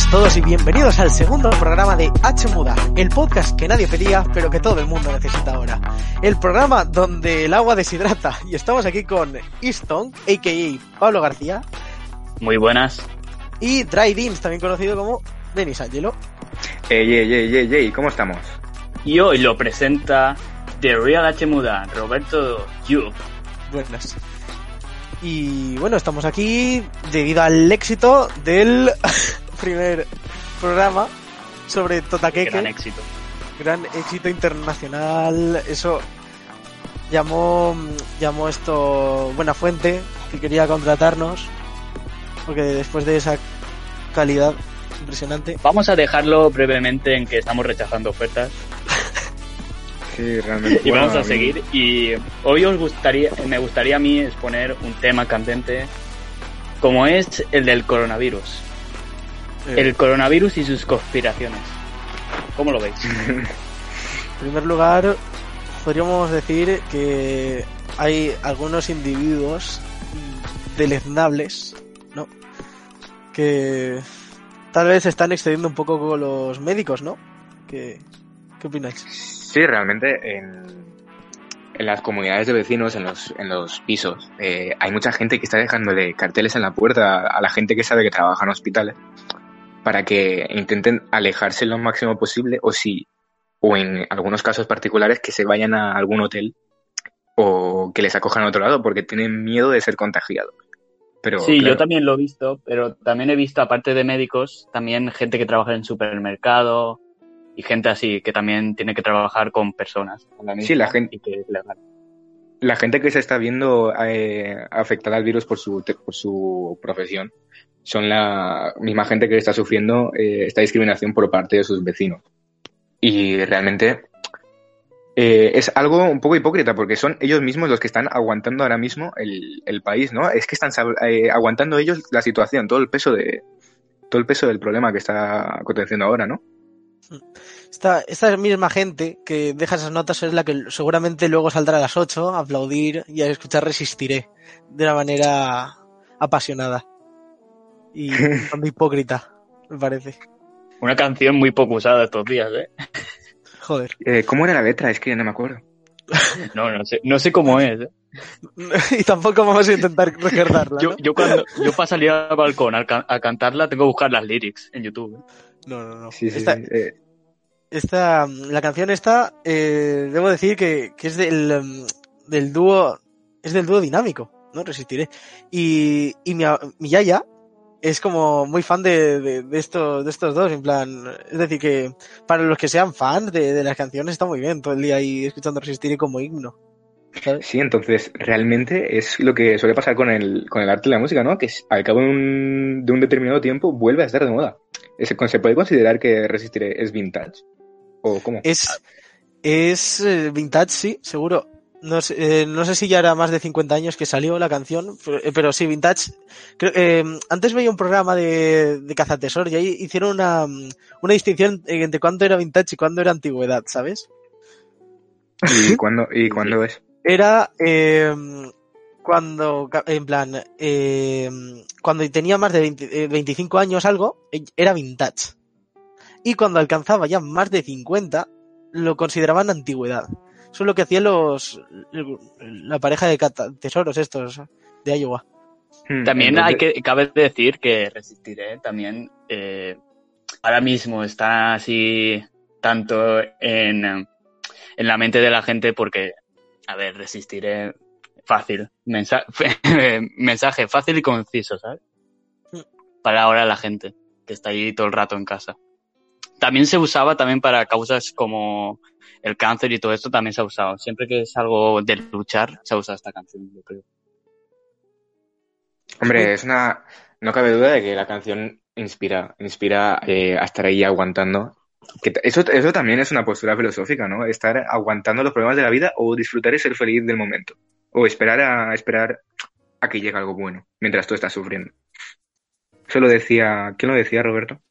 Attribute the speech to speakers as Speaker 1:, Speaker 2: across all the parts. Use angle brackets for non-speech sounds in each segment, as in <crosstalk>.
Speaker 1: buenas todos y bienvenidos al segundo programa de H Muda, el podcast que nadie pedía pero que todo el mundo necesita ahora. El programa donde el agua deshidrata y estamos aquí con Easton, a.k.a. Pablo García.
Speaker 2: Muy buenas.
Speaker 1: Y Dry Deans, también conocido como Denis Angelo.
Speaker 3: Ey, ey, ey, ey, ey, ¿cómo estamos?
Speaker 2: Y hoy lo presenta The Real H Muda, Roberto Yu.
Speaker 1: Buenas. Y bueno, estamos aquí debido al éxito del primer programa sobre Totakeke.
Speaker 2: Gran éxito.
Speaker 1: Gran éxito internacional. Eso llamó, llamó esto Buena Fuente, que quería contratarnos. Porque después de esa calidad impresionante.
Speaker 2: Vamos a dejarlo brevemente en que estamos rechazando ofertas <laughs>
Speaker 3: Sí, realmente.
Speaker 2: y
Speaker 3: bueno,
Speaker 2: vamos a seguir. Y hoy os gustaría, me gustaría a mí exponer un tema candente como es el del coronavirus.
Speaker 1: Eh,
Speaker 2: El coronavirus y sus conspiraciones. ¿Cómo lo veis? <laughs>
Speaker 1: En primer lugar, podríamos decir que hay algunos individuos deleznables, ¿no? Que tal vez se están excediendo un poco con los médicos, ¿no? ¿Qué, qué opináis?
Speaker 3: Sí, realmente en, en las comunidades de vecinos, en los, en los pisos, eh, hay mucha gente que está dejándole carteles en la puerta a la gente que sabe que trabaja en hospitales para que intenten alejarse lo máximo posible o si, o en algunos casos particulares que se vayan a algún hotel o que les acojan a otro lado porque tienen miedo de ser contagiados. Pero,
Speaker 2: Sí,
Speaker 3: claro,
Speaker 2: yo también lo he visto, pero también he visto, aparte de médicos, también gente que trabaja en supermercado y gente así que también tiene que trabajar con personas. con la
Speaker 3: Sí, la gente-
Speaker 2: y que es legal.
Speaker 3: la gente que se está viendo eh, afectada al virus por su, por su profesión son la misma gente que está sufriendo eh, esta discriminación por parte de sus vecinos. Y realmente eh, es algo un poco hipócrita porque son ellos mismos los que están aguantando ahora mismo el, el país, ¿no? Es que están eh, aguantando ellos la situación, todo el peso de todo el peso del problema que está aconteciendo ahora, ¿no?
Speaker 1: Esta, esta misma gente que deja esas notas es la que seguramente luego saldrá a las 8 a aplaudir y a escuchar Resistiré de una manera apasionada y <laughs> bastante hipócrita, me parece.
Speaker 2: Una canción muy poco usada estos días, ¿eh?
Speaker 1: Joder.
Speaker 3: Eh, ¿Cómo era la letra? Es que no me acuerdo. <laughs>
Speaker 2: No, no sé, no sé cómo es. ¿eh? <laughs>
Speaker 1: y tampoco vamos a intentar recordarla.
Speaker 2: Yo,
Speaker 1: ¿no?
Speaker 2: yo cuando yo para salir al balcón a, ca- a cantarla tengo que buscar las lyrics en YouTube. ¿eh?
Speaker 1: No, no, no.
Speaker 3: Sí, sí,
Speaker 1: Esta,
Speaker 3: sí. Eh,
Speaker 1: esta, la canción esta, eh, debo decir que, que es del, em, del dúo, es del dúo dinámico, ¿no? Resistiré. Y, y mi, mi yaya es como muy fan de, de, de estos, de estos dos, en plan, es decir que para los que sean fans de, de las canciones está muy bien todo el día ahí escuchando Resistiré como himno. ¿sabes?
Speaker 3: Sí, entonces realmente es lo que suele pasar con el, con el arte y la música, ¿no? Que al cabo de un, de un determinado tiempo vuelve a estar de moda. Es- ¿Se puede considerar que Resistiré es vintage? ¿O cómo?
Speaker 1: Es, es eh, vintage, sí, seguro. No sé, eh, no sé si ya era más de 50 años que salió la canción, pero, eh, pero sí, vintage. Creo, eh, antes veía un programa de, de Cazatesor y ahí hicieron una, mm, una distinción entre cuándo era vintage y cuándo era antigüedad, ¿sabes?
Speaker 3: ¿Y <laughs> cuándo, y cuándo es?
Speaker 1: Era eh, cuando, en plan, eh, cuando tenía más de 20 eh, 25 años algo, era vintage. Y cuando alcanzaba ya más de 50, lo consideraban antigüedad. Eso es lo que hacían los, la pareja de cata- tesoros estos de Iowa.
Speaker 3: Hmm,
Speaker 2: También hay que, cabe decir que Resistiré también eh, ahora mismo está así tanto en, en la mente de la gente porque, a ver, Resistiré fácil, mensa- <laughs> mensaje fácil y conciso, ¿sabes? Para ahora la gente que está ahí todo el rato en casa. También se usaba también para causas como el cáncer y todo esto también se ha usado. Siempre que es algo de luchar, se usa esta canción, yo creo.
Speaker 3: Hombre, es una... No cabe duda de que la canción inspira, inspira eh, a estar ahí aguantando. Que eso, eso también es una postura filosófica, ¿no? Estar aguantando los problemas de la vida o disfrutar y ser feliz del momento. O esperar a esperar a que llegue algo bueno mientras tú estás sufriendo. Eso lo decía... ¿Quién lo decía, Roberto?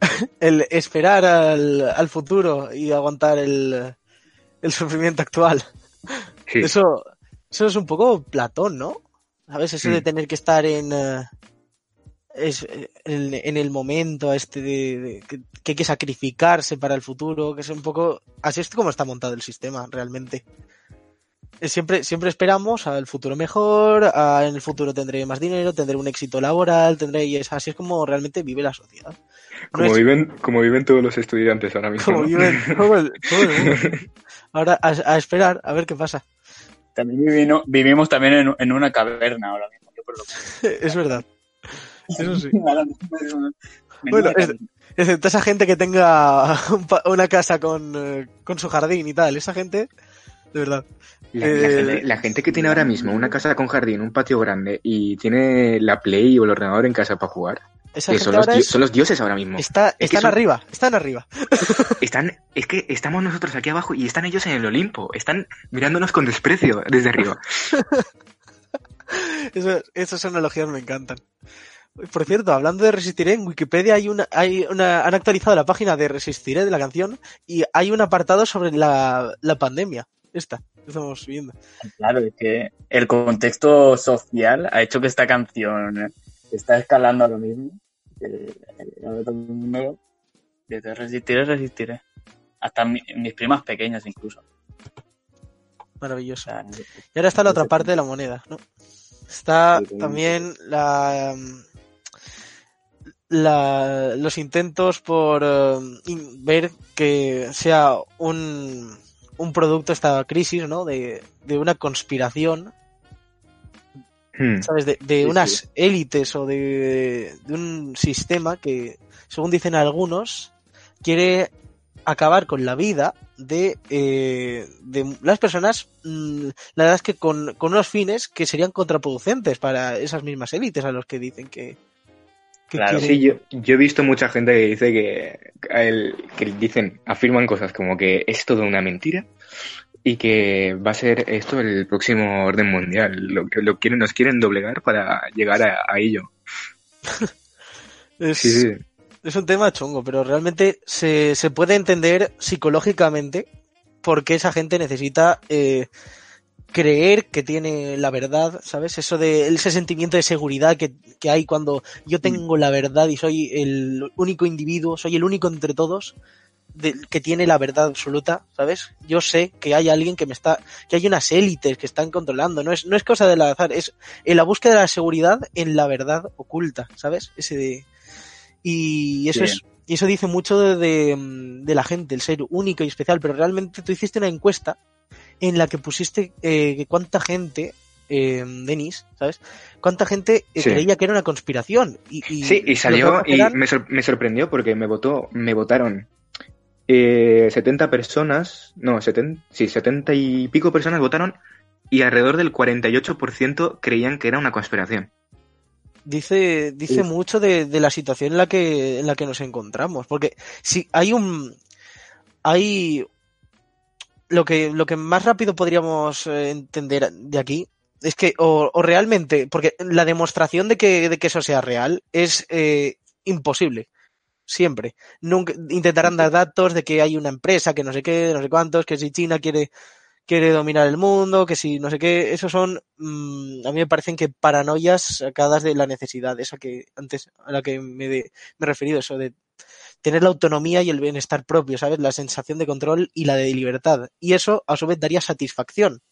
Speaker 3: <laughs>
Speaker 1: El esperar al, al futuro y aguantar el, el sufrimiento actual.
Speaker 3: Sí.
Speaker 1: Eso, eso es un poco Platón, ¿no? ¿Sabes? Eso de tener que estar en, eh, es eh, en, en el momento este de, de- que, que hay que sacrificarse para el futuro, que es un poco así es como está montado el sistema realmente. Siempre, siempre esperamos al futuro mejor, a- en el futuro tendré más dinero, tendré un éxito laboral, tendré y es así es como realmente vive la sociedad. No
Speaker 3: Como
Speaker 1: es
Speaker 3: viven, como viven todos los estudiantes ahora mismo.
Speaker 1: como
Speaker 3: ¿no?
Speaker 1: viven <laughs> mundo. Ahora a, a esperar a ver qué pasa.
Speaker 2: También vivino- vivimos también en, en una caverna ahora mismo. yo por lo que- <laughs>
Speaker 1: Es verdad. Eso sí. <laughs> Bueno, es-. Excepto esa gente que tenga una casa con, eh, con su jardín y tal. Esa gente, de verdad.
Speaker 3: La, la
Speaker 1: Eh,
Speaker 3: gente, la gente que tiene ahora mismo una casa con jardín, un patio grande y tiene la Play o el ordenador en casa para jugar,
Speaker 1: Esa
Speaker 3: que
Speaker 1: gente
Speaker 3: son los,
Speaker 1: ahora
Speaker 3: di-
Speaker 1: es-
Speaker 3: son los dioses ahora mismo.
Speaker 1: está,
Speaker 3: es
Speaker 1: están
Speaker 3: son-
Speaker 1: arriba, están arriba. <laughs>
Speaker 3: Están, es que estamos nosotros aquí abajo y están ellos en el Olimpo. Están mirándonos con desprecio desde arriba. <laughs>
Speaker 1: Eso- esas analogías me encantan. Por cierto, hablando de Resistiré, en Wikipedia hay una, hay una, han actualizado la página de Resistiré de la canción y hay un apartado sobre la, la pandemia. Esta, estamos viendo.
Speaker 2: Claro, es que el contexto social ha hecho que esta canción está escalando ahora mismo. Mundo dice, resistiré, resistiré. Hasta mi- mis primas pequeñas incluso.
Speaker 1: Maravilloso. Y ahora está la otra parte de la moneda, ¿no? Está también la, la- los intentos por eh, in- ver que sea un, un producto esta crisis, ¿no? De, de una conspiración,
Speaker 3: Hmm.
Speaker 1: ¿sabes? De, de
Speaker 2: Sí,
Speaker 1: unas
Speaker 2: sí.
Speaker 1: élites o de, de un sistema que, según dicen algunos, quiere acabar con la vida de, eh, de las personas, mm, la verdad es que con, con unos fines que serían contraproducentes para esas mismas élites a los que dicen que, que
Speaker 2: Claro.
Speaker 1: quieren-
Speaker 3: Sí, yo, yo he visto mucha gente que dice que, el- que dicen, afirman cosas como que es todo una mentira y que va a ser esto el próximo orden mundial. Lo que lo quieren, nos quieren doblegar para llegar a, a ello.
Speaker 1: es,
Speaker 3: Sí, sí.
Speaker 1: es un tema chungo, pero realmente se, se puede entender psicológicamente por qué esa gente necesita eh, creer que tiene la verdad, ¿sabes? Eso de ese sentimiento de seguridad que, que hay cuando yo tengo la verdad y soy el único individuo, soy el único entre todos de- que tiene la verdad absoluta, ¿sabes? Yo sé que hay alguien que me está, que hay unas élites que están controlando, no es, no es cosa del azar, es en la búsqueda de la seguridad en la verdad oculta, ¿sabes? Ese de, y eso es, y eso dice mucho de, de, de la gente, el ser único y especial, pero realmente tú hiciste una encuesta en la que pusiste eh, que cuánta gente, eh, Denis, ¿sabes? Cuánta gente eh,
Speaker 3: Sí.
Speaker 1: creía que era una conspiración. Y, y
Speaker 3: Sí, y salió y me, sor- me sorprendió porque me votó, me votaron eh, 70 personas, no, 70, sí, 70 y pico personas votaron y alrededor del 48% creían que era una conspiración.
Speaker 1: dice dice
Speaker 2: Sí.
Speaker 1: mucho de, de la situación en la que en la que nos encontramos porque si hay un hay lo que lo que más rápido podríamos eh, entender de aquí es que o, o realmente porque la demostración de que de que eso sea real es eh, imposible siempre nunca intentarán dar datos de que hay una empresa que no sé qué no sé cuántos que si China quiere quiere dominar el mundo, que si no sé qué, esos son, mm, a mí me parecen que paranoias sacadas de la necesidad, esa que antes, a la que me, de- me he referido, eso de tener la autonomía y el bienestar propio, ¿sabes? La sensación de control y la de libertad. Y eso, a su vez, daría satisfacción.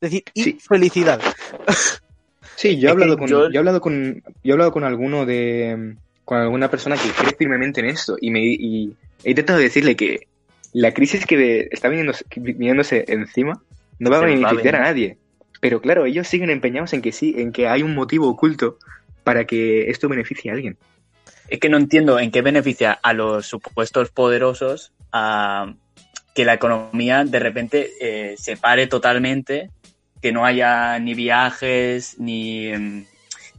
Speaker 1: Es decir, y
Speaker 3: Sí.
Speaker 1: felicidad.
Speaker 3: Sí, yo he hablado con,
Speaker 2: yo-
Speaker 3: yo he hablado con, yo he hablado con alguno de, con alguna persona que cree firmemente en esto y me, y he intentado decirle que la crisis que está viniéndose, viniéndose encima no va a
Speaker 2: va
Speaker 3: beneficiar a nadie. Pero claro, ellos siguen empeñados en que sí, en que hay un motivo oculto para que esto beneficie a alguien.
Speaker 2: Es que no entiendo en qué beneficia a los supuestos poderosos a que la economía de repente eh, se pare totalmente, que no haya ni viajes, ni, mm,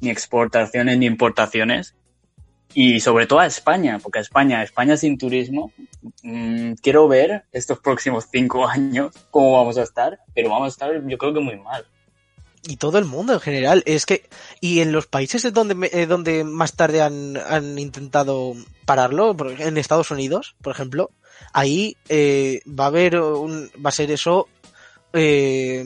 Speaker 2: ni exportaciones, ni importaciones. Y sobre todo a España, porque a España, España sin turismo, mm, quiero ver estos próximos cinco <laughs> años cómo vamos a estar, pero vamos a estar yo creo que muy mal.
Speaker 1: Y todo el mundo en general. Es que, y en los países donde, eh, donde más tarde han, han intentado pararlo, en Estados Unidos, por ejemplo, ahí eh, va a haber un, va a ser eso, eh,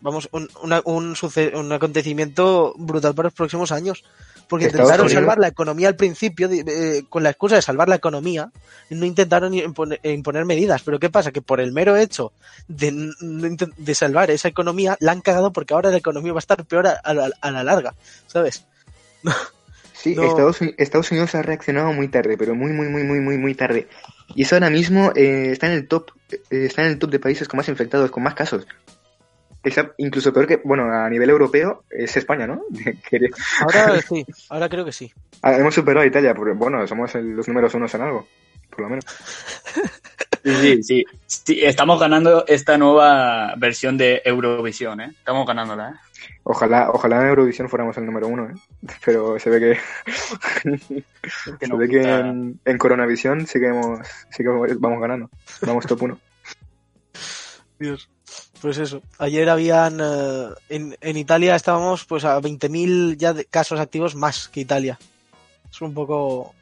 Speaker 1: vamos, un, una- un, un acontecimiento brutal para los próximos años. Porque
Speaker 3: Estados
Speaker 1: intentaron
Speaker 3: Unidos-
Speaker 1: salvar la economía al principio eh, con la excusa de salvar la economía no intentaron imponer, eh, imponer medidas. Pero ¿qué pasa? Que por el mero hecho de, de salvar esa economía, la han cagado porque ahora la economía va a estar peor a, a la- a la larga, ¿sabes? <laughs>
Speaker 3: Sí,
Speaker 1: No.
Speaker 3: Estados, Uni- Estados Unidos ha reaccionado muy tarde, pero muy, muy, muy, muy, muy, muy tarde. Y eso ahora mismo eh, está en el top, eh, está en el top de países con más infectados, con más casos. Está incluso peor que, bueno, a nivel europeo es España, ¿no? <laughs>
Speaker 1: Ahora <laughs> sí, ahora creo que sí.
Speaker 3: ah, hemos superado a Italia, porque, bueno, somos el- los números unos en algo, por lo menos.
Speaker 2: Sí, sí, sí. Estamos ganando esta nueva versión de Eurovisión, ¿eh? Estamos ganándola, ¿eh?
Speaker 3: Ojalá, ojalá en Eurovisión fuéramos el número uno, ¿eh? Pero se ve que, <laughs>
Speaker 2: Que
Speaker 3: se ve que en, en Coronavisión sí que, hemos, sí que vamos ganando. Vamos top uno.
Speaker 1: Dios. Pues eso. Ayer habían. eh, en, en Italia estábamos pues a 20.000 ya de casos activos más que Italia. Es un poco.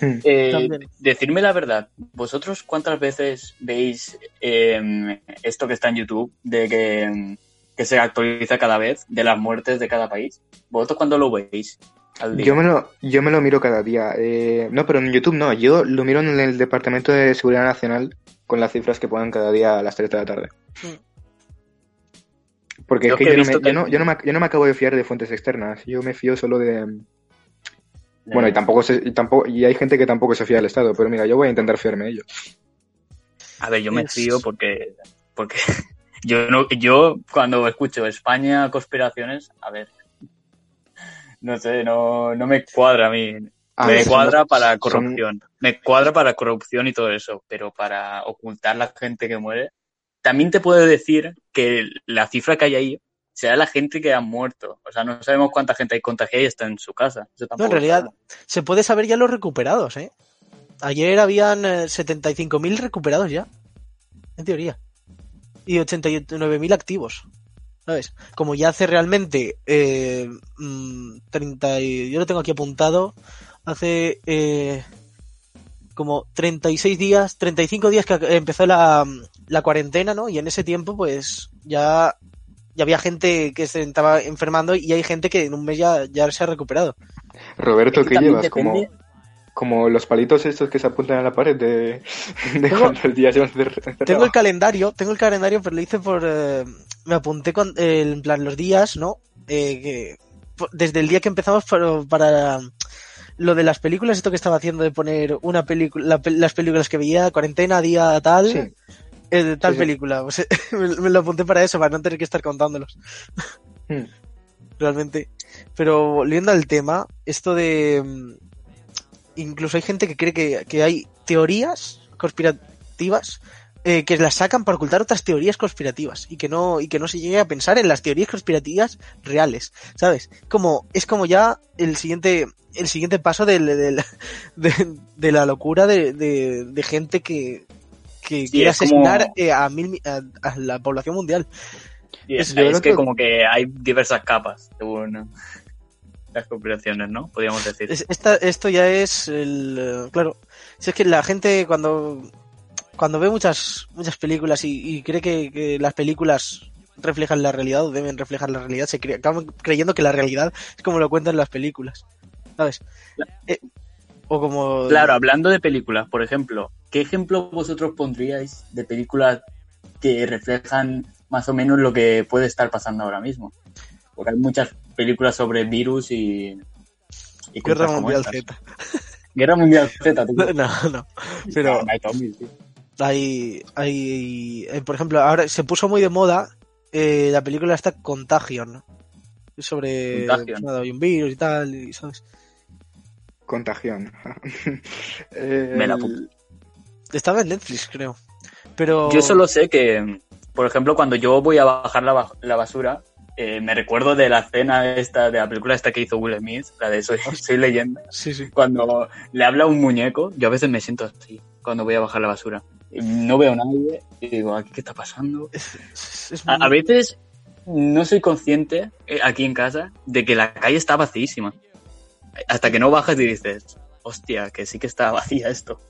Speaker 3: Hmm.
Speaker 2: Eh, decidme la verdad, ¿vosotros cuántas veces veis eh, esto que está en YouTube de que, em, que se actualiza cada vez de las muertes de cada país? ¿Vosotros cuándo lo veis? Al día?
Speaker 3: Yo me lo, yo me lo miro cada día. Eh, no, pero en YouTube no. Yo lo miro en el Departamento de Seguridad Nacional con las cifras que ponen cada día a las 3 de la tarde. Porque
Speaker 2: Yo
Speaker 3: es que yo no, me,
Speaker 2: que-
Speaker 3: yo, no, yo, no me, yo no me acabo de fiar de fuentes externas. Yo me fío solo de... Bueno, y tampoco, se- y tampoco y hay gente que tampoco se fía del Estado, pero mira, yo voy a intentar fiarme de ellos.
Speaker 2: A ver, yo me
Speaker 1: Es-
Speaker 2: fío porque, porque <laughs> yo no, yo cuando escucho España conspiraciones, a ver, no sé, no, no me cuadra a mí.
Speaker 3: A
Speaker 2: me
Speaker 3: ver, son-
Speaker 2: cuadra para
Speaker 3: son-
Speaker 2: corrupción. Me cuadra para corrupción y todo eso, pero para ocultar la gente que muere. También te puedo decir que la cifra que hay ahí será la gente que ha muerto. O sea, no sabemos cuánta gente hay contagiada y está en su casa.
Speaker 1: No, en realidad se puede saber ya los recuperados, ¿eh? Ayer habían eh, 75.000 recuperados ya. En teoría. Y 89.000 activos. ¿Sabes? Como ya hace realmente eh, mm, 30 y- yo lo tengo aquí apuntado, hace eh, como 36 días, 35 días que empezó la, la cuarentena, ¿no? Y en ese tiempo pues ya, ya había gente que se estaba enfermando y hay gente que en un mes ya, ya se ha recuperado.
Speaker 3: Roberto, ¿qué llevas? Como,
Speaker 2: depende-
Speaker 3: como los palitos estos que se apuntan a la pared de, de
Speaker 1: Tengo-
Speaker 3: cuántos días llevas de encerrado.
Speaker 1: Tengo el calendario, tengo el calendario, pero lo hice por. eh, me apunté con, eh, en plan los días, ¿no? Eh, que, desde el día que empezamos para, para lo de las películas, esto que estaba haciendo de poner una película, la las películas que veía, cuarentena, día tal,
Speaker 3: Sí.
Speaker 1: eh, tal
Speaker 3: Sí, sí.
Speaker 1: película. <laughs> Pues, me, me lo apunté para eso, para no tener que estar contándolos.
Speaker 3: Hmm. <laughs>
Speaker 1: realmente. Pero volviendo al tema, esto de... mm, Incluso hay gente que cree que, que hay teorías conspirativas eh, que las sacan para ocultar otras teorías conspirativas y que no y que no se llegue a pensar en las teorías conspirativas reales, ¿sabes? Como es como ya el siguiente el siguiente paso <laughs> de, de la locura de, gente que que
Speaker 2: Sí,
Speaker 1: quiere
Speaker 2: como-
Speaker 1: asesinar eh, a, mil, mi- a, a la población mundial.
Speaker 2: Es, que
Speaker 3: que-
Speaker 2: como que hay diversas capas según las conspiraciones, ¿no? Podríamos decir.
Speaker 1: Es- esta- esto ya es el eh, claro si es que la gente cuando cuando ve muchas muchas películas y, y cree que, que las películas reflejan la realidad o deben reflejar la realidad se cre- acaban creyendo que la realidad es como lo cuentan las películas sabes Eh, o como
Speaker 2: Claro, hablando de películas, por ejemplo, ¿qué ejemplo vosotros pondríais de películas que reflejan más o menos lo que puede estar pasando ahora mismo? Porque hay muchas películas sobre virus y, y
Speaker 1: Guerra Mundial. Z
Speaker 2: Guerra Mundial Z, <laughs> tú.
Speaker 1: no no pero
Speaker 2: No, hay
Speaker 1: hay hay eh, por ejemplo ahora se puso muy de moda eh, la película esta Contagion ¿no? sobre
Speaker 2: Contagion.
Speaker 1: nada, hay un virus y tal y, sabes
Speaker 3: Contagión. Eh, <laughs>
Speaker 2: Me la
Speaker 3: el-.
Speaker 1: Estaba en Netflix, creo. Pero.
Speaker 2: Yo solo sé que, por ejemplo, cuando yo voy a bajar la, la basura, eh, me recuerdo de la escena esta, de la película esta que hizo Will Smith, la de Soy, Soy leyenda,
Speaker 1: Sí, sí.
Speaker 2: cuando le habla a un muñeco, yo a veces me siento así cuando voy a bajar la basura. No veo a nadie y digo, ¿aquí qué está pasando?
Speaker 1: Es, es- es
Speaker 2: A, veces no soy consciente eh, aquí en casa de que la calle está vacíísima. Hasta que no bajas y dices, hostia, que sí que está vacía esto.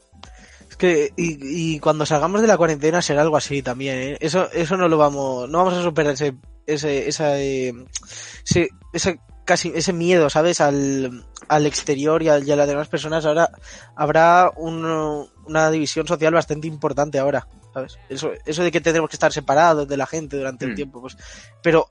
Speaker 1: es que. Y, y cuando salgamos de la cuarentena será algo así también, ¿eh? Eso, eso no lo vamos. No vamos a superar ese. ese esa, eh, ese- esa casi ese miedo, ¿sabes? Al, al exterior y a, y a las demás personas, ahora habrá un- una división social bastante importante ahora, ¿sabes? Eso, eso de que tendremos que estar separados de la gente durante un
Speaker 3: Mm.
Speaker 1: tiempo, pues. Pero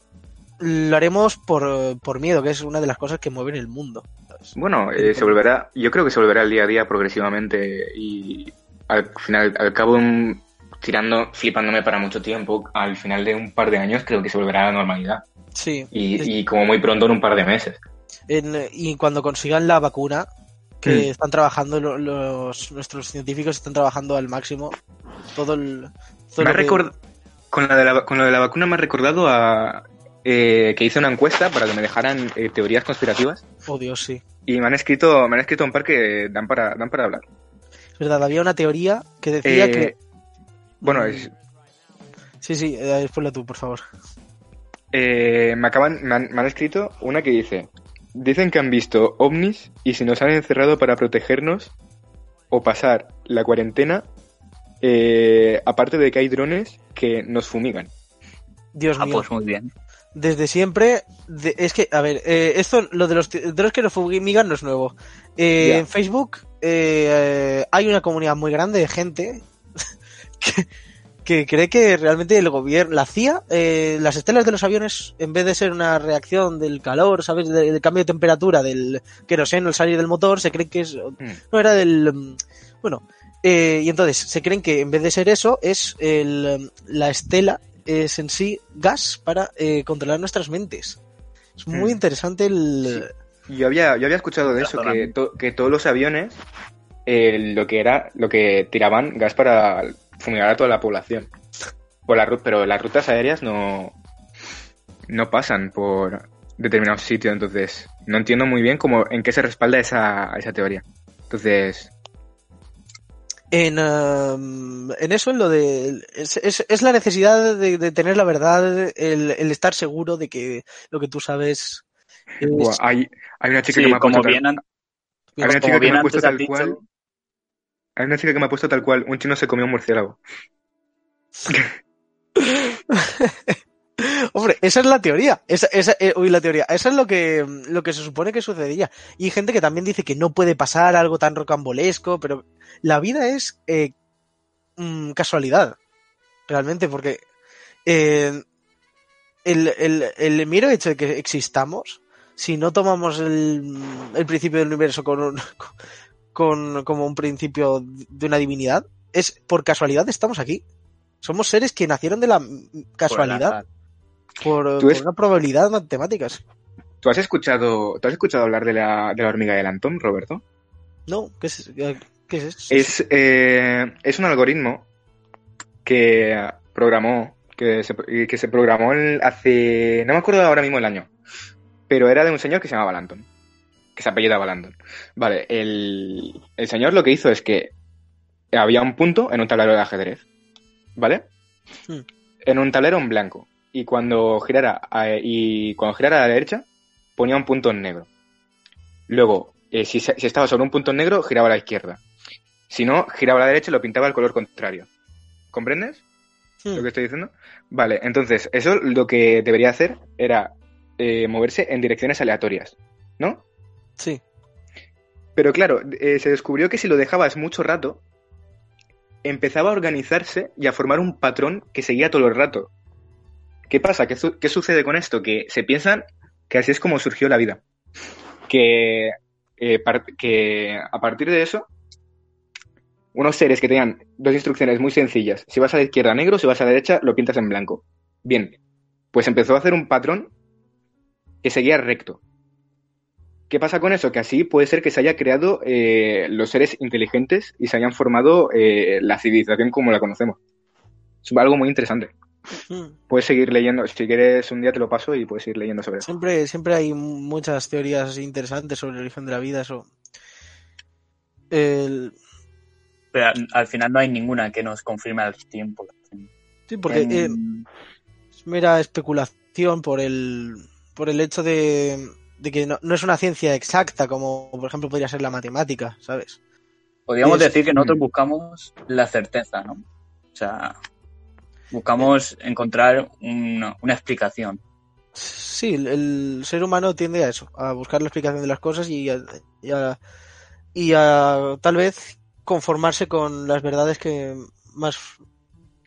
Speaker 1: lo haremos por, por miedo, que es una de las cosas que mueven el mundo. ¿sabes?
Speaker 3: Bueno, eh, se volverá, yo creo que se volverá el día a día progresivamente y al final, al cabo de un, tirando, flipándome para mucho tiempo, al final de un par de años creo que se volverá a la normalidad
Speaker 1: Sí.
Speaker 3: y, y como muy pronto en un par de meses.
Speaker 1: En- y cuando consigan la vacuna, que
Speaker 3: Mm.
Speaker 1: están trabajando lo- los, nuestros científicos están trabajando al máximo todo el todo
Speaker 3: Me
Speaker 1: que-
Speaker 3: con, la de la, con lo de la vacuna me ha recordado a eh, que hice una encuesta para que me dejaran eh, teorías conspirativas
Speaker 1: oh Dios sí
Speaker 3: y me han escrito me han escrito un par que dan para dan para hablar.
Speaker 1: es verdad había una teoría que decía
Speaker 3: Eh,
Speaker 1: que
Speaker 3: Bueno, es,
Speaker 1: sí sí ponla tú por favor
Speaker 3: Eh, me acaban, me han, me han escrito una que dice, dicen que han visto ovnis y se nos han encerrado para protegernos o pasar la cuarentena, eh, aparte de que hay drones que nos fumigan.
Speaker 1: Dios
Speaker 2: Ah,
Speaker 1: mío
Speaker 2: pues muy bien.
Speaker 1: desde siempre de- es que a ver eh, esto lo de los los que nos fumigan no es nuevo Eh, en Facebook eh, eh, hay una comunidad muy grande de gente <laughs> que, que cree que realmente el gobierno la CIA eh, las estelas de los aviones en vez de ser una reacción del calor sabes del, del cambio de temperatura del queroseno al salir del motor se cree que es no era del bueno eh, y entonces se creen que en vez de ser eso es el, la estela es en sí gas para eh, controlar nuestras mentes. Es muy
Speaker 3: Mm.
Speaker 1: interesante el
Speaker 3: Yo había, yo había escuchado de eso, que, to- que todos los aviones eh, lo que era, lo que tiraban gas para fumigar a toda la población. Por la, pero las rutas aéreas no, no pasan por determinado sitio, entonces no entiendo muy bien cómo, en qué se respalda esa, esa teoría. Entonces,
Speaker 1: en, um, en eso, en lo de. Es, es- es la necesidad de, de tener la verdad, el, el estar seguro de que lo que tú sabes. es-
Speaker 3: buah, hay, hay una chica
Speaker 2: Sí,
Speaker 3: que me ha
Speaker 2: como
Speaker 3: puesto tal-
Speaker 2: bien, an-
Speaker 3: hay una
Speaker 2: como
Speaker 3: chica que
Speaker 2: bien
Speaker 3: me ha puesto tal
Speaker 2: dicho,
Speaker 3: cual, hay una chica que me ha puesto tal cual, un chino se comió un murciélago. <laughs>
Speaker 1: Hombre, esa es la teoría. Esa, esa, eh, la teoría. Eso es lo que, se supone que sucedería. Y hay gente que también dice que no puede pasar algo tan rocambolesco, pero la vida es eh, mm, casualidad. Realmente, porque eh, el, el, el mero hecho de que existamos, si no tomamos el, el principio del universo con, un- <laughs> con, como un principio de una divinidad, es por casualidad estamos aquí. Somos seres que nacieron de la mm,
Speaker 2: por
Speaker 1: casualidad por,
Speaker 3: Tú es-
Speaker 1: por una probabilidad matemáticas.
Speaker 3: ¿Tú has escuchado, ¿tú has escuchado hablar de la, de la hormiga de Lantón, Roberto?
Speaker 1: No, ¿qué es, qué es eso?
Speaker 3: Es, eh, es un algoritmo que programó, que se, que se programó el- hace, no me acuerdo ahora mismo el año, pero era de un señor que se llamaba Lanton, que se apellidaba Lanton. Vale, el, el señor lo que hizo es que había un punto en un tablero de ajedrez, ¿vale?
Speaker 1: Hmm.
Speaker 3: En un tablero en blanco. Y cuando girara a, y cuando girara a la derecha, ponía un punto en negro. Luego, eh, si, si estaba sobre un punto en negro, giraba a la izquierda. Si no, giraba a la derecha y lo pintaba al color contrario. ¿Comprendes
Speaker 1: Hmm.
Speaker 3: lo que estoy diciendo? Vale, entonces, eso lo que debería hacer era eh, moverse en direcciones aleatorias, ¿no?
Speaker 1: Sí.
Speaker 3: Pero claro, eh, se descubrió que si lo dejabas mucho rato, empezaba a organizarse y a formar un patrón que seguía todo el rato. ¿Qué pasa? ¿Qué, qué sucede con esto? Que se piensan que así es como surgió la vida. Que, eh, que a partir de eso, unos seres que tenían dos instrucciones muy sencillas. Si vas a la izquierda negro, si vas a la derecha lo pintas en blanco. Bien, pues empezó a hacer un patrón que seguía recto. ¿Qué pasa con eso? Que así puede ser que se haya creado eh, los seres inteligentes y se hayan formado eh, la civilización como la conocemos. Es algo muy interesante. Puedes seguir leyendo, si quieres un día te lo paso y puedes seguir leyendo sobre eso.
Speaker 1: Siempre, siempre hay muchas teorías interesantes sobre el origen de la vida, eso. El-
Speaker 2: Pero al, al final no hay ninguna que nos confirme al tiempo.
Speaker 1: Sí, porque
Speaker 2: En-
Speaker 1: eh, es mera especulación por el, por el hecho de, de que no, no es una ciencia exacta, como por ejemplo podría ser la matemática, ¿sabes?
Speaker 2: Podríamos
Speaker 1: es-
Speaker 2: decir que nosotros
Speaker 3: Mm.
Speaker 2: buscamos la certeza, ¿no? O sea, buscamos encontrar una, una explicación.
Speaker 1: sí, el, el ser humano tiende a eso, a buscar la explicación de las cosas y a, y a- y a, tal vez conformarse con las verdades que más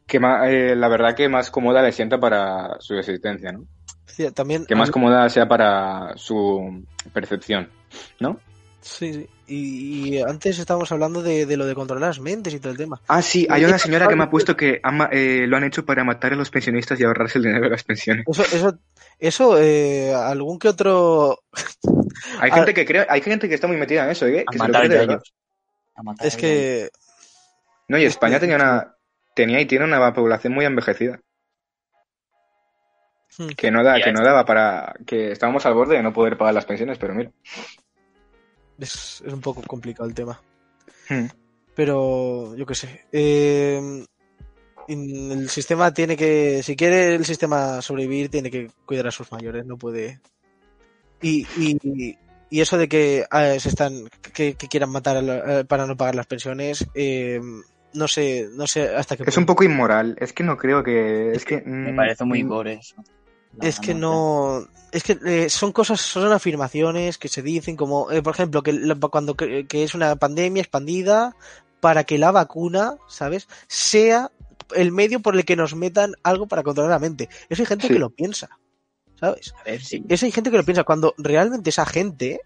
Speaker 3: Que ma- eh, la verdad que más cómoda le sienta para su existencia, ¿no?
Speaker 1: Sí, también
Speaker 3: Que más cómoda sea para su percepción, ¿no?
Speaker 1: sí, sí. Y, y antes estábamos hablando de, de lo de controlar las mentes y todo el tema.
Speaker 3: Ah, sí,
Speaker 1: hay una señora que me ha
Speaker 3: puesto que lo han hecho para matar a los pensionistas y ahorrarse el dinero de las pensiones.
Speaker 1: Eso, eso, eso, eh, algún que otro
Speaker 3: Hay <laughs> gente que cree, hay gente que está muy metida en eso, ¿eh?
Speaker 2: A
Speaker 3: Que se lo
Speaker 2: matar
Speaker 3: cree.
Speaker 2: A matar
Speaker 1: es que
Speaker 3: No, y
Speaker 1: Es
Speaker 3: España tenía una, tenía y tiene una población muy envejecida. Que no da, que no
Speaker 2: está.
Speaker 3: daba para, que estábamos al borde de no poder pagar las pensiones, pero mira.
Speaker 1: es, es un poco complicado el tema.
Speaker 3: Hmm.
Speaker 1: Pero yo qué sé. eh, el sistema tiene que, si quiere el sistema sobrevivir, tiene que cuidar a sus mayores, no puede. Y, y, y eso de que ah, se están, que, que quieran matar a la- eh, para no pagar las pensiones, eh, no sé, no sé hasta qué
Speaker 3: Es un poco inmoral, es que no creo que, es que...
Speaker 2: Me parece muy
Speaker 3: mm,
Speaker 2: gore eso.
Speaker 1: Es que no. Es que eh, son cosas, son afirmaciones que se dicen, como, eh, por ejemplo, que la- cuando que, que es una pandemia expandida para que la vacuna, ¿sabes? Sea el medio por el que nos metan algo para controlar la mente. Eso hay gente
Speaker 3: Sí.
Speaker 1: que lo piensa, ¿sabes?
Speaker 2: A ver, sí.
Speaker 1: Eso hay gente que lo piensa cuando realmente esa gente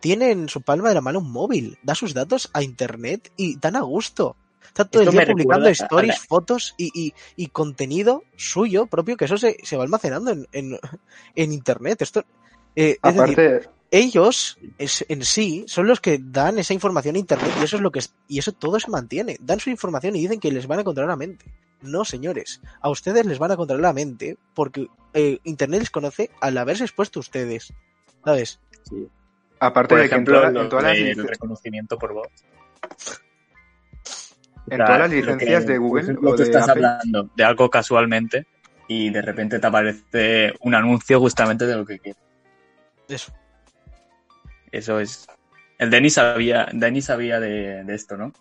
Speaker 1: tiene en su palma de la mano un móvil, da sus datos a internet y tan a gusto. Está todo
Speaker 2: Esto
Speaker 1: el día publicando stories,
Speaker 2: la-
Speaker 1: fotos y, y- y contenido suyo propio, que eso se, se va almacenando en, en, en internet. Esto, eh, es decir,
Speaker 3: Aparte,
Speaker 1: ellos es- en sí son los que dan esa información a internet y eso es lo que es- y eso todo se mantiene. Dan su información y dicen que les van a controlar la mente. No, señores, a ustedes les van a controlar la mente porque eh, internet les conoce al haberse expuesto a ustedes. ¿Sabes?
Speaker 2: sí.
Speaker 3: aparte
Speaker 2: Por
Speaker 3: de que en,
Speaker 2: ejemplo,
Speaker 3: toda-
Speaker 2: lo
Speaker 3: en todas las,
Speaker 2: del
Speaker 3: lic-
Speaker 2: reconocimiento por voz.
Speaker 3: En todas las
Speaker 2: Lo que-
Speaker 3: licencias de Google
Speaker 2: ejemplo,
Speaker 3: o
Speaker 2: tú
Speaker 3: de
Speaker 2: estás
Speaker 3: Apple,
Speaker 2: hablando de algo casualmente y de repente te aparece un anuncio justamente de lo que quieres.
Speaker 1: Eso.
Speaker 2: Eso es. El Denis sabía, Denis sabía de, de esto, ¿no?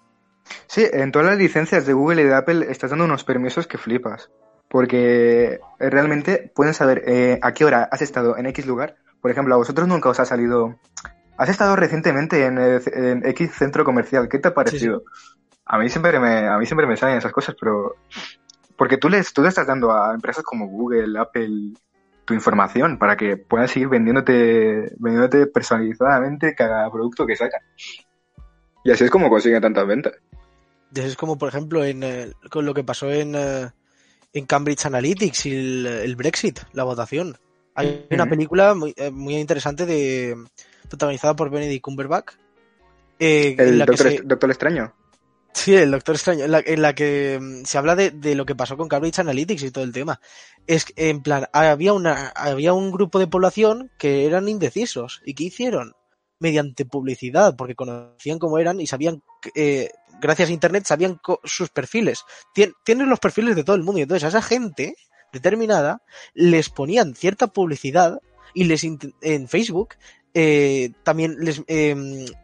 Speaker 3: Sí, en todas las licencias de Google y de Apple estás dando unos permisos que flipas. Porque eh, realmente pueden saber eh, a qué hora has estado en X lugar. Por ejemplo, a vosotros nunca os ha salido. Has estado recientemente en, eh, en X centro comercial. ¿Qué te ha parecido? A mí siempre me, a mí siempre me salen esas cosas, pero porque tú les, tú le estás dando a empresas como Google, Apple, tu información para que puedan seguir vendiéndote, vendiéndote personalizadamente cada producto que sacan. Y así es como consiguen tantas ventas.
Speaker 1: Es como, por ejemplo, en, eh, con lo que pasó en, eh, en Cambridge Analytics y el, el Brexit, la votación. Hay una película muy, eh, muy interesante de protagonizada por Benedict Cumberbatch. eh, en
Speaker 3: El
Speaker 1: que
Speaker 3: doctor,
Speaker 1: se-
Speaker 3: Doctor Extraño.
Speaker 1: Sí, el Doctor Extraño, en la, que mm, se habla de, lo que pasó con Cambridge Analytics y todo el tema. Es que, en plan, había una, había un grupo de población que eran indecisos. ¿Y qué hicieron? Mediante publicidad, porque conocían cómo eran y sabían, eh, gracias a internet, sabían sus perfiles. Tien- tienen los perfiles de todo el mundo y entonces a esa gente determinada les ponían cierta publicidad y les en Facebook eh, también les eh,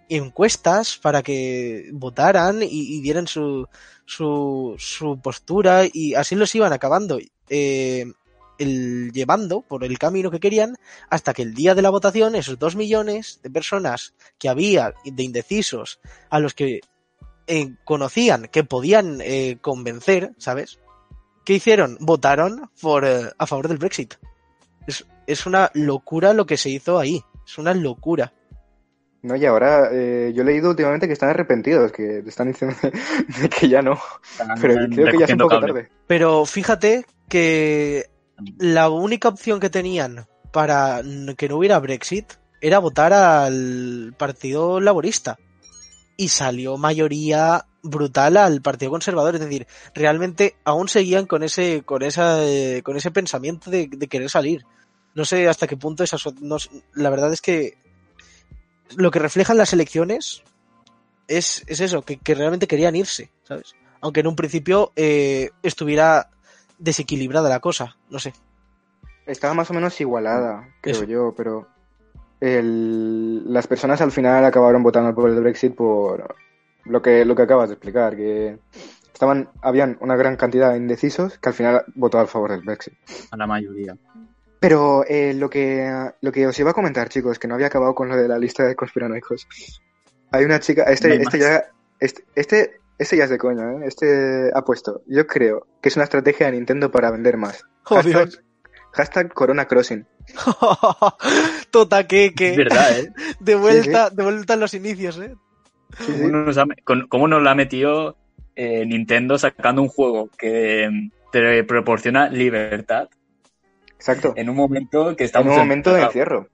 Speaker 1: encuestas para que votaran y, dieran su, su, su postura y así los iban acabando eh, el, llevando por el camino que querían hasta que el día de la votación esos dos millones de personas que había de indecisos a los que eh, conocían que podían eh, convencer, ¿sabes? ¿Qué hicieron? Votaron por, eh, a favor del Brexit. Es, es una locura lo que se hizo ahí. Es una locura.
Speaker 3: No, y ahora eh, yo he leído últimamente que están arrepentidos, que te están diciendo <laughs> de que ya no. Pero creo que ya es un poco tarde.
Speaker 1: Pero fíjate que la única opción que tenían para que no hubiera Brexit era votar al Partido Laborista. Y salió mayoría brutal al Partido Conservador. Es decir, realmente aún seguían con ese, con esa, eh, con ese pensamiento de, de querer salir. No sé hasta qué punto esa, so- no s- la verdad es que lo que reflejan las elecciones es, es eso, que, que realmente querían irse, ¿sabes? Aunque en un principio eh, estuviera desequilibrada la cosa, no sé.
Speaker 3: Estaba más o menos igualada, creo
Speaker 1: Eso.
Speaker 3: yo, pero el- las personas al final acabaron votando por el Brexit por lo que, lo que acabas de explicar, que estaban, habían una gran cantidad de indecisos que al final votó a favor del Brexit.
Speaker 2: A la mayoría.
Speaker 3: Pero eh, lo, que, lo que os iba a comentar, chicos, que no había acabado con lo de la lista de conspiranoicos. Hay una chica,
Speaker 2: No
Speaker 3: este,
Speaker 2: hay
Speaker 3: este ya, este, este, este ya es de coña, ¿eh? Este ha puesto, yo creo que es una estrategia de Nintendo para vender más.
Speaker 1: Oh, Dios.
Speaker 3: hashtag Corona Crossing. <laughs>
Speaker 1: Totaqueque.
Speaker 2: Es verdad, ¿eh? <laughs>
Speaker 1: De vuelta, de vuelta en los inicios, ¿eh?
Speaker 3: Sí, sí.
Speaker 2: ¿Cómo nos, ha, cómo nos la ha metido eh, Nintendo sacando un juego que mm, te proporciona libertad
Speaker 3: Exacto.
Speaker 2: en un momento que
Speaker 3: En
Speaker 2: estamos
Speaker 3: un momento de
Speaker 2: encerrados?
Speaker 3: encierro.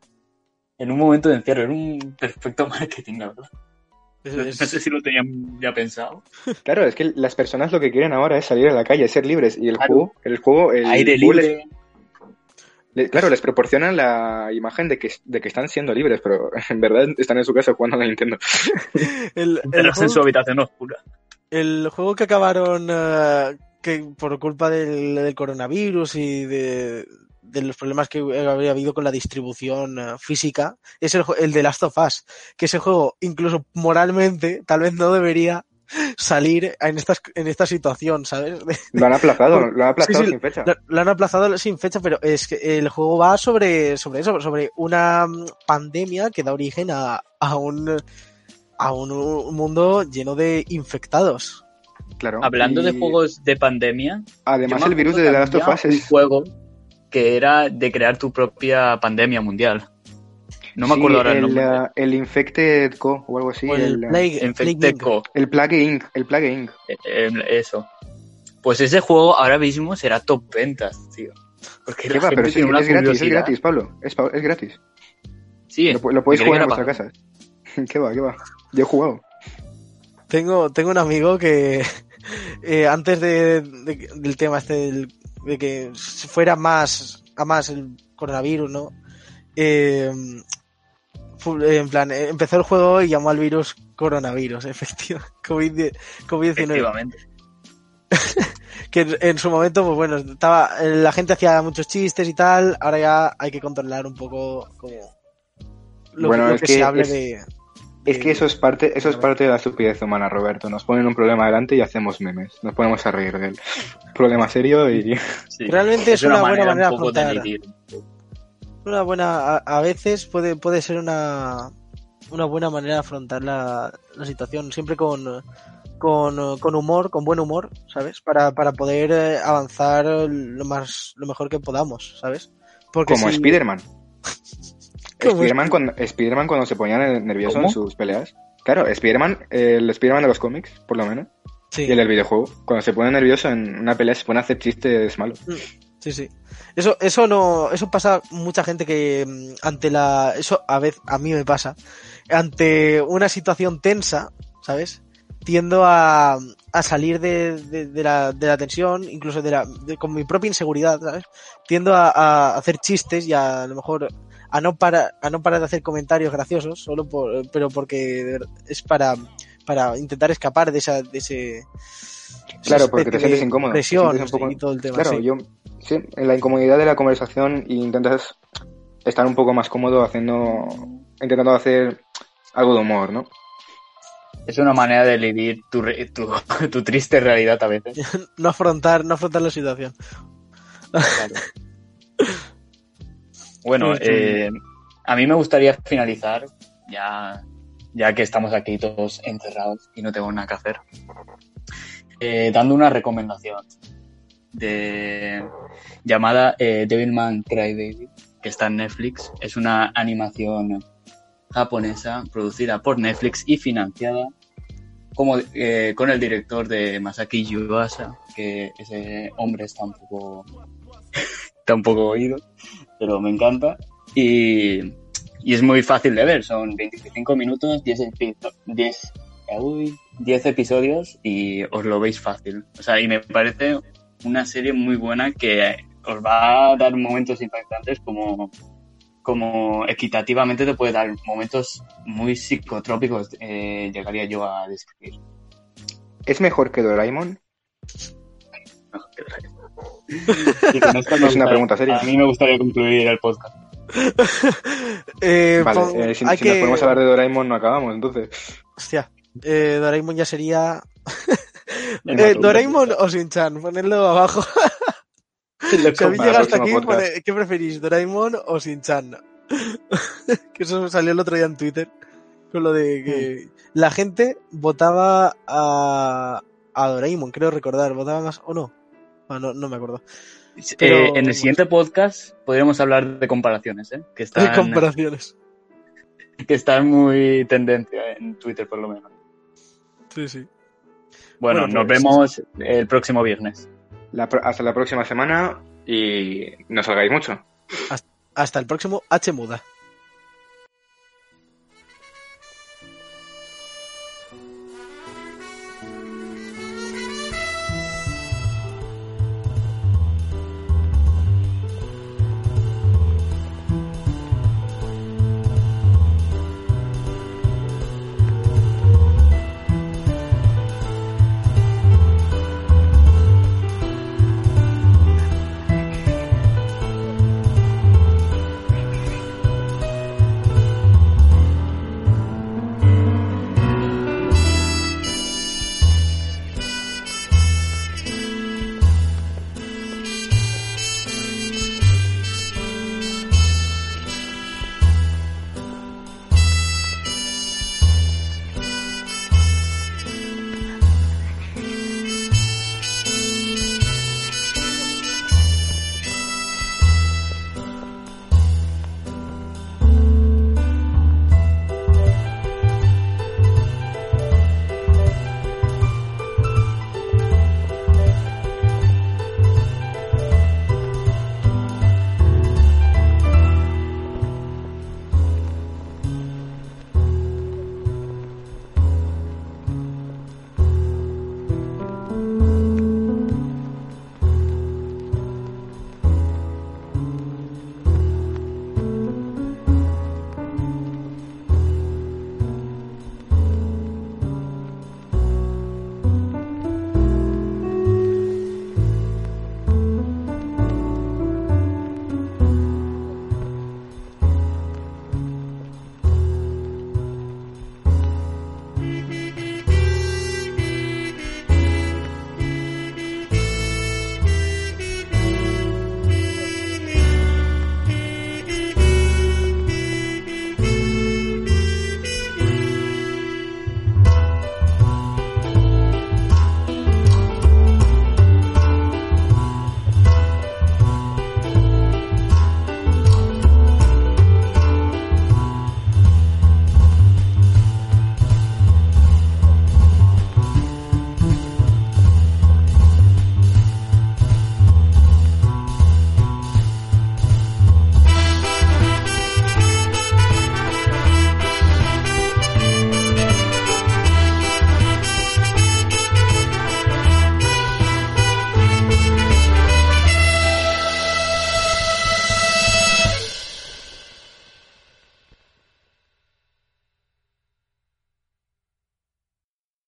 Speaker 2: En un momento de encierro. Era un perfecto <laughs> marketing, la verdad.
Speaker 1: Es-
Speaker 2: No, sé si lo tenían ya pensado. <laughs>
Speaker 3: Claro, es que las personas lo que quieren ahora es salir a la calle, ser libres. Y el
Speaker 2: Claro.
Speaker 3: juego, el juego, el
Speaker 2: Aire
Speaker 3: juego les-
Speaker 2: libre.
Speaker 3: le- claro, les proporcionan la imagen de que, de que están siendo libres, pero <laughs> en verdad están en su casa jugando a la Nintendo.
Speaker 1: el, el
Speaker 2: Encerrarse en
Speaker 1: juego-
Speaker 2: su habitación oscura.
Speaker 1: el juego que acabaron eh, que por culpa del, del coronavirus y de, de los problemas que habría habido con la distribución eh, física es el, el de Last of Us, que ese juego incluso moralmente tal vez no debería salir en esta, en esta situación, ¿sabes? <laughs>
Speaker 3: Lo han aplazado, lo han aplazado
Speaker 1: Sí, sí,
Speaker 3: sin fecha.
Speaker 1: Lo, lo han aplazado sin fecha, pero es que el juego va sobre, sobre eso, sobre una mm, pandemia que da origen a, a un a un, un mundo lleno de infectados.
Speaker 3: Claro.
Speaker 2: Hablando de juegos de pandemia,
Speaker 3: Además, el virus de The Last of
Speaker 2: había
Speaker 3: Us
Speaker 2: un
Speaker 3: es.
Speaker 2: juego que era de crear tu propia pandemia mundial. No me
Speaker 3: Sí,
Speaker 2: acuerdo ahora el,
Speaker 3: el,
Speaker 2: nombre.
Speaker 3: uh, el Infected Co. o algo así.
Speaker 1: o el,
Speaker 3: el, uh,
Speaker 1: Plague,
Speaker 2: Infected
Speaker 1: Plague.
Speaker 2: Co.
Speaker 3: el Plague Inc. El Plague Inc.
Speaker 2: Eh, eh, eso. Pues ese juego ahora mismo será top ventas, tío. Porque
Speaker 3: ¿Qué
Speaker 2: la
Speaker 3: va?
Speaker 2: gente
Speaker 3: Pero sí,
Speaker 2: tiene una
Speaker 3: es gratis, es gratis, Pablo. Es, es gratis.
Speaker 2: Sí,
Speaker 3: Lo, lo podéis jugar en vuestra casa. <laughs> ¿Qué va? ¿Qué va? Yo he jugado.
Speaker 1: Tengo, tengo un amigo que <laughs> eh, antes de, de- del tema este del- de que fuera más a más el coronavirus, ¿no? Eh, en plan, eh, empezó el juego y llamó al virus coronavirus, <laughs> efectivo, COVID, COVID-19.
Speaker 2: efectivamente. <laughs>
Speaker 1: que en- su momento, pues bueno, estaba, eh, la gente hacía muchos chistes y tal, ahora ya hay que controlar un poco como lo,
Speaker 3: Bueno,
Speaker 1: que, lo
Speaker 3: es
Speaker 1: que
Speaker 3: que
Speaker 1: se hable
Speaker 3: es-
Speaker 1: de,
Speaker 3: Es que eso es parte, eso es parte de la estupidez humana, Roberto. Nos ponen un problema delante y hacemos memes. Nos ponemos a reír de él. Problema serio y
Speaker 2: Sí.
Speaker 1: Realmente es una buena manera de
Speaker 2: un poco de
Speaker 1: afrontar. una buena, a, a veces puede, puede ser una, una buena manera de afrontar la, la situación, siempre con, con, con humor, con buen humor, ¿sabes? Para, para poder eh, avanzar lo más, lo mejor que podamos, ¿sabes? Porque
Speaker 3: como
Speaker 1: si-
Speaker 3: Spider-Man. Spider-Man cuando, cuando se ponía nervioso
Speaker 2: ¿Cómo?
Speaker 3: en sus peleas. Claro, Spider-Man, el Spider-Man de los cómics, por lo menos,
Speaker 1: Sí,
Speaker 3: y el del videojuego, cuando se pone nervioso en una pelea se pone a hacer chistes malos.
Speaker 1: sí, sí. Eso, eso no, eso pasa mucha gente que mm, ante la, eso a veces, a mí me pasa, ante una situación tensa, ¿sabes? Tiendo a, a salir de, de- de la, de la tensión, incluso de la, de- con mi propia inseguridad, ¿sabes? Tiendo a, a hacer chistes y a, a lo mejor a no parar, a no parar de hacer comentarios graciosos, solo por, pero porque es para, para intentar escapar de esa, de ese,
Speaker 3: Claro, porque te sientes incómodo, te
Speaker 1: Presión
Speaker 3: sientes un poco-
Speaker 1: y todo el tema.
Speaker 3: Claro,
Speaker 1: sí.
Speaker 3: yo, sí, en la incomodidad de la conversación y intentas estar un poco más cómodo haciendo, intentando hacer algo de humor, ¿no?
Speaker 2: Es una manera de vivir tu, re- tu, <laughs> tu triste realidad a veces. <laughs>
Speaker 1: no afrontar, no afrontar la situación.
Speaker 2: Claro. <laughs> Bueno,
Speaker 1: Sí, sí.
Speaker 2: eh, a mí me gustaría finalizar, ya, ya que estamos aquí todos encerrados y no tengo nada que hacer, eh, dando una recomendación de, llamada eh, Devilman Crybaby, que está en Netflix. Es una animación japonesa producida por Netflix y financiada como, eh, con el director de Masaki Yuasa, que ese hombre está un poco, está un poco oído, pero me encanta. Y, y es muy fácil de ver, son 25 minutos, 10, episo- 10, uy, 10 episodios y os lo veis fácil. O sea, y me parece una serie muy buena que os va a dar momentos impactantes como, como equitativamente te puede dar momentos muy psicotrópicos, eh, llegaría yo a describir.
Speaker 3: ¿Es mejor que Doraemon?
Speaker 2: Y con esto me
Speaker 3: Es una pregunta seria.
Speaker 2: A mí me gustaría concluir el podcast.
Speaker 1: Eh,
Speaker 3: Vale,
Speaker 1: pon-
Speaker 3: eh, si, si
Speaker 1: que...
Speaker 3: nos podemos hablar de Doraemon no acabamos, entonces.
Speaker 1: Hostia, eh, Doraemon ya sería... <laughs> Eh. Doraemon o Shin-Chan, ponedlo abajo. <laughs> Si habéis llegado hasta aquí, pone, ¿qué preferís, Doraemon o Shin-Chan? <laughs> que eso salió el otro día en Twitter, con lo de que la gente votaba a, a Doraemon, creo recordar, votaba más o no. Ah, no, no me acuerdo. Pero-
Speaker 2: Eh, en el siguiente podcast podríamos hablar de comparaciones, ¿eh? Que
Speaker 1: Hay
Speaker 2: están,
Speaker 1: comparaciones. <laughs>
Speaker 2: que están muy tendencia en Twitter, por lo menos.
Speaker 1: Sí, sí.
Speaker 2: Bueno,
Speaker 1: Bueno,
Speaker 2: nos
Speaker 1: pues-
Speaker 2: vemos el próximo viernes.
Speaker 3: La hasta la próxima semana y no salgáis mucho.
Speaker 1: Hasta el próximo H Muda.